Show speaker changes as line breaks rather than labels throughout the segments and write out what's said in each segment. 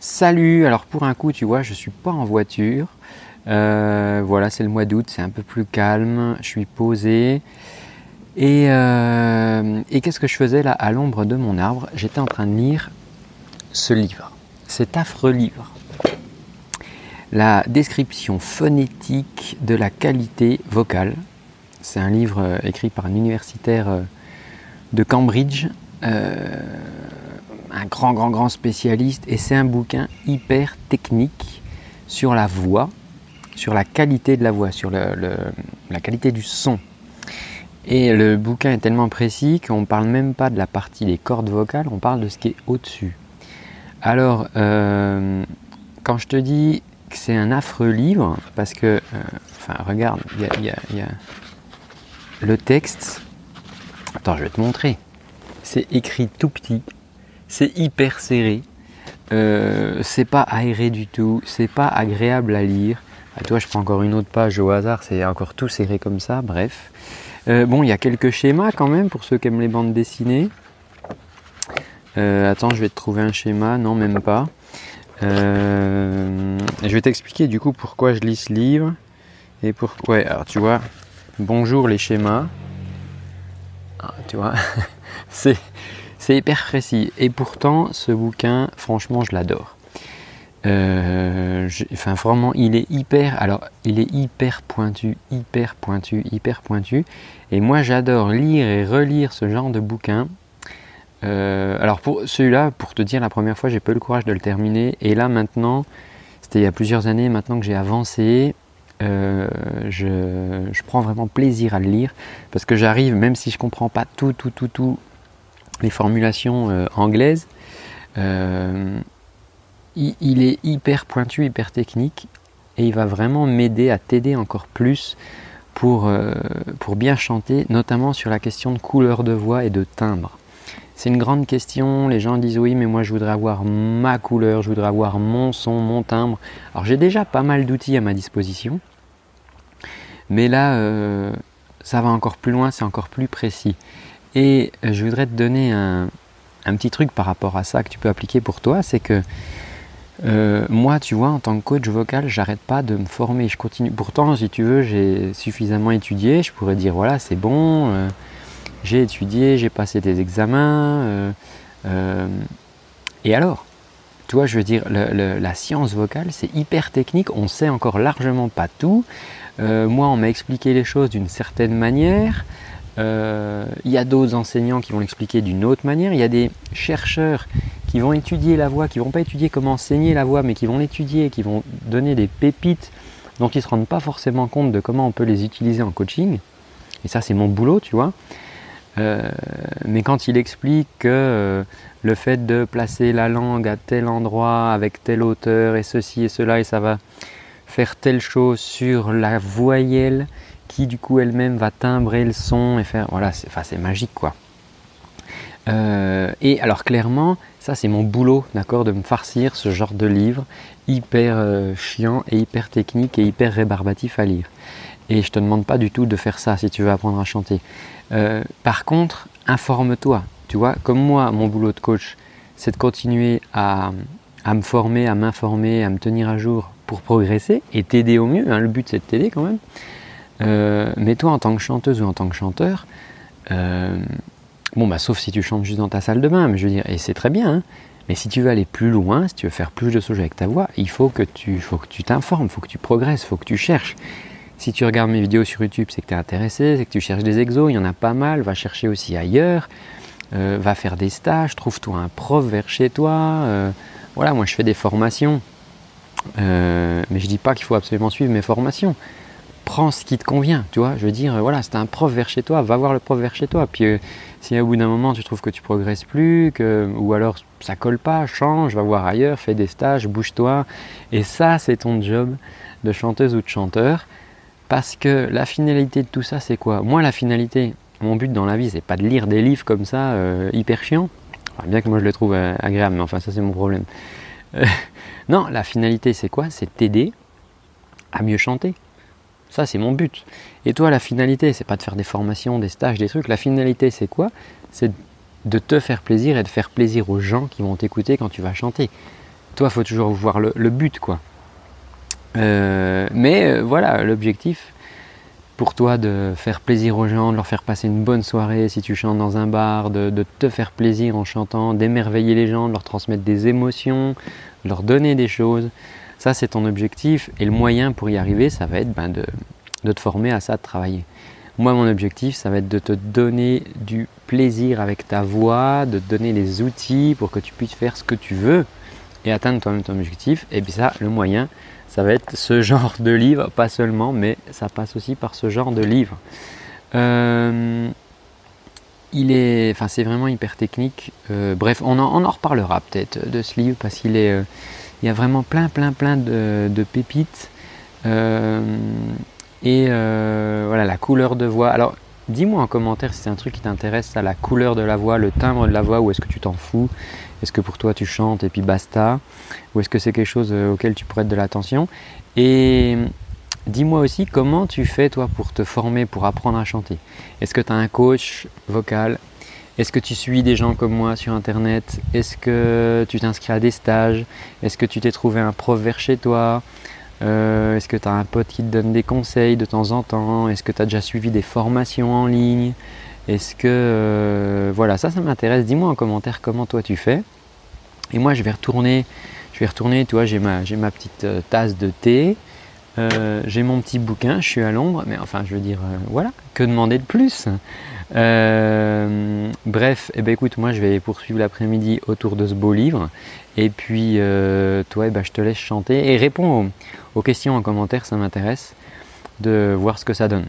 Salut, alors pour un coup, tu vois, je suis pas en voiture. Euh, voilà, c'est le mois d'août, c'est un peu plus calme, je suis posé. Et, euh, et qu'est-ce que je faisais là à l'ombre de mon arbre? J'étais en train de lire ce livre, cet affreux livre. La description phonétique de la qualité vocale. C'est un livre euh, écrit par un universitaire de Cambridge un grand, grand, grand spécialiste et c'est un bouquin hyper technique sur la voix, sur la qualité de la voix, sur la qualité du son. Et le bouquin est tellement précis qu'on ne parle même pas de la partie des cordes vocales, on parle de ce qui est au-dessus. Alors, euh, quand je te dis que c'est un affreux livre, parce que, euh, enfin, regarde, il y a le texte. Attends, je vais te montrer. C'est écrit tout petit c'est hyper serré. Euh, c'est pas aéré du tout, c'est pas agréable à lire. Ah, toi, je prends encore une autre page au hasard, c'est encore tout serré comme ça, bref. Euh, bon, il y a quelques schémas quand même pour ceux qui aiment les bandes dessinées. Euh, attends, je vais te trouver un schéma, non, même pas. je vais t'expliquer du coup pourquoi je lis ce livre. Et pourquoi. Ouais, alors tu vois, bonjour les schémas. Ah, tu vois, c'est c'est hyper précis. Et pourtant, ce bouquin, franchement, je l'adore. Euh, enfin, vraiment, il est hyper. Alors, il est hyper pointu, hyper pointu, hyper pointu. Et moi, j'adore lire et relire ce genre de bouquin. Euh, alors, pour celui-là, pour te dire, la première fois, j'ai pas eu le courage de le terminer. Et là, maintenant, c'était il y a plusieurs années, maintenant que j'ai avancé, euh, je, je, prends vraiment plaisir à le lire parce que j'arrive, même si je comprends pas tout, tout, tout, tout, les formulations euh, anglaises, euh, il, est hyper pointu, hyper technique, et il va vraiment m'aider à t'aider encore plus pour, euh, pour bien chanter, notamment sur la question de couleur de voix et de timbre. C'est une grande question, les gens disent oui mais moi je voudrais avoir ma couleur, je voudrais avoir mon son, mon timbre. Alors j'ai déjà pas mal d'outils à ma disposition, mais là ça va encore plus loin, c'est encore plus précis. Et je voudrais te donner un, petit truc par rapport à ça que tu peux appliquer pour toi, c'est que euh, moi, tu vois, en tant que coach vocal, j'arrête pas de me former. Je continue. Pourtant, si tu veux, j'ai suffisamment étudié. Je pourrais dire voilà, c'est bon. Euh, j'ai étudié, j'ai passé des examens. Euh, et alors? Tu vois, je veux dire, la science vocale, c'est hyper technique. On sait encore largement pas tout. moi, on m'a expliqué les choses d'une certaine manière. Euh, il y a d'autres enseignants qui vont l'expliquer d'une autre manière. Il y a des chercheurs qui vont étudier la voix, qui vont pas étudier comment enseigner la voix, mais qui vont l'étudier, qui vont donner des pépites dont ils ne se rendent pas forcément compte de comment on peut les utiliser en coaching. Et ça, c'est mon boulot, tu vois. Euh, mais quand il explique que euh, le fait de placer la langue à tel endroit, avec telle hauteur, et ceci et cela, et ça va faire telle chose sur la voyelle qui du coup elle-même va timbrer le son et faire voilà c'est magique quoi. Euh, et alors clairement ça c'est mon boulot d'accord de me farcir ce genre de livre hyper euh, chiant et hyper technique et hyper rébarbatif à lire. Et je te demande pas du tout de faire ça si tu veux apprendre à chanter. Euh, par contre informe-toi tu vois comme moi mon boulot de coach c'est de continuer à, à me former à m'informer à me tenir à jour pour progresser et t'aider au mieux hein. le but c'est de t'aider quand même euh, mais toi, en tant que chanteuse ou en tant que chanteur, euh, bon, bah, sauf si tu chantes juste dans ta salle de bain, mais je veux dire, et c'est très bien, hein, mais si tu veux aller plus loin, si tu veux faire plus de choses avec ta voix, il faut que tu t'informes, il faut que tu progresses, il faut que tu cherches. Si tu regardes mes vidéos sur YouTube, c'est que tu es intéressé, c'est que tu cherches des exos, il y en a pas mal, va chercher aussi ailleurs, euh, va faire des stages, trouve-toi un prof vers chez toi. voilà, moi je fais des formations, mais je dis pas qu'il faut absolument suivre mes formations prends ce qui te convient, tu vois. Je veux dire, voilà, c'est un prof vers chez toi, va voir le prof vers chez toi. Puis euh, si au bout d'un moment tu trouves que tu progresses plus, que, ou alors ça colle pas, change, va voir ailleurs, fais des stages, bouge-toi. Et ça, c'est ton job de chanteuse ou de chanteur. Parce que la finalité de tout ça, c'est quoi? Moi, la finalité, mon but dans la vie, c'est pas de lire des livres comme ça, euh, hyper chiants. bien que moi je les trouve euh, agréables, mais enfin, ça c'est mon problème. non, la finalité, c'est quoi? C'est t'aider à mieux chanter. Ça, c'est mon but. Et toi, la finalité, c'est pas de faire des formations, des stages, des trucs. La finalité, c'est quoi? C'est de te faire plaisir et de faire plaisir aux gens qui vont t'écouter quand tu vas chanter. toi, faut toujours voir le, but, quoi. Euh, mais euh, voilà, l'objectif pour toi de faire plaisir aux gens, de leur faire passer une bonne soirée si tu chantes dans un bar, de, te faire plaisir en chantant, d'émerveiller les gens, de leur transmettre des émotions, de leur donner des choses. Ça, c'est ton objectif. Et le moyen pour y arriver, ça va être ben, de, de te former à ça, de travailler. Moi, mon objectif, ça va être de te donner du plaisir avec ta voix, de te donner les outils pour que tu puisses faire ce que tu veux et atteindre toi-même ton objectif. Et puis ça, le moyen, ça va être ce genre de livre, pas seulement, mais ça passe aussi par ce genre de livre. Euh, il est, enfin, c'est vraiment hyper technique. Euh, bref, on en, reparlera peut-être de ce livre parce qu'il est, euh, il y a vraiment plein, plein, plein de, pépites. et voilà, la couleur de voix. Alors, dis-moi en commentaire si c'est un truc qui t'intéresse, à la couleur de la voix, le timbre de la voix, ou est-ce que tu t'en fous? Est-ce que pour toi tu chantes et puis basta? Ou est-ce que c'est quelque chose euh, auquel tu prêtes de l'attention? Et dis-moi aussi comment tu fais toi pour te former, pour apprendre à chanter? Est-ce que tu as un coach vocal Est-ce que tu suis des gens comme moi sur Internet? Est-ce que tu t'inscris à des stages? Est-ce que tu t'es trouvé un prof vers chez toi? Euh, Est-ce que tu as un pote qui te donne des conseils de temps en temps? Est-ce que tu as déjà suivi des formations en ligne? Est-ce que euh, voilà, ça, ça m'intéresse. Dis-moi en commentaire comment toi tu fais. Et moi, je vais retourner. Je vais retourner. Tu vois, j'ai ma, petite euh, tasse de thé. J'ai mon petit bouquin. Je suis à l'ombre. Mais enfin, je veux dire, voilà. Que demander de plus? Bref, eh ben, écoute, moi, je vais poursuivre l'après-midi autour de ce beau livre. Et puis, toi, eh ben, je te laisse chanter et réponds aux questions en commentaire. Ça m'intéresse de voir ce que ça donne.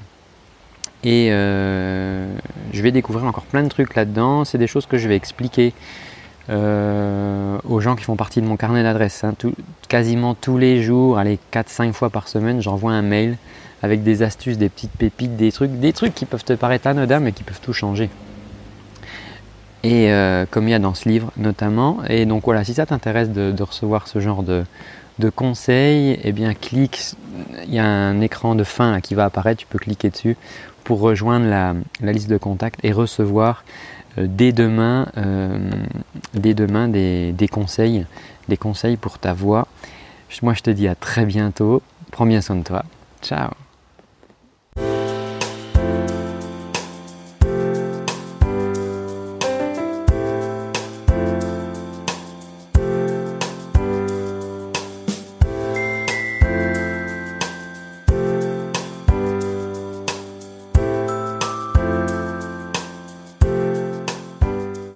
Et euh, je vais découvrir encore plein de trucs là-dedans. C'est des choses que je vais expliquer euh, aux gens qui font partie de mon carnet d'adresses. Hein. quasiment tous les jours, allez, 4-5 fois par semaine, j'envoie un mail avec des astuces, des petites pépites, des trucs, des trucs qui peuvent te paraître anodins mais qui peuvent tout changer. Et euh, comme il y a dans ce livre notamment. Et donc voilà, si ça t'intéresse de, recevoir ce genre de, de conseils, eh bien clique, il y a un écran de fin qui va apparaître, tu peux cliquer dessus pour rejoindre la, liste de contacts et recevoir euh, dès demain, euh, dès demain des, des, conseils, des conseils pour ta voix. Moi je te dis à très bientôt, prends bien soin de toi, ciao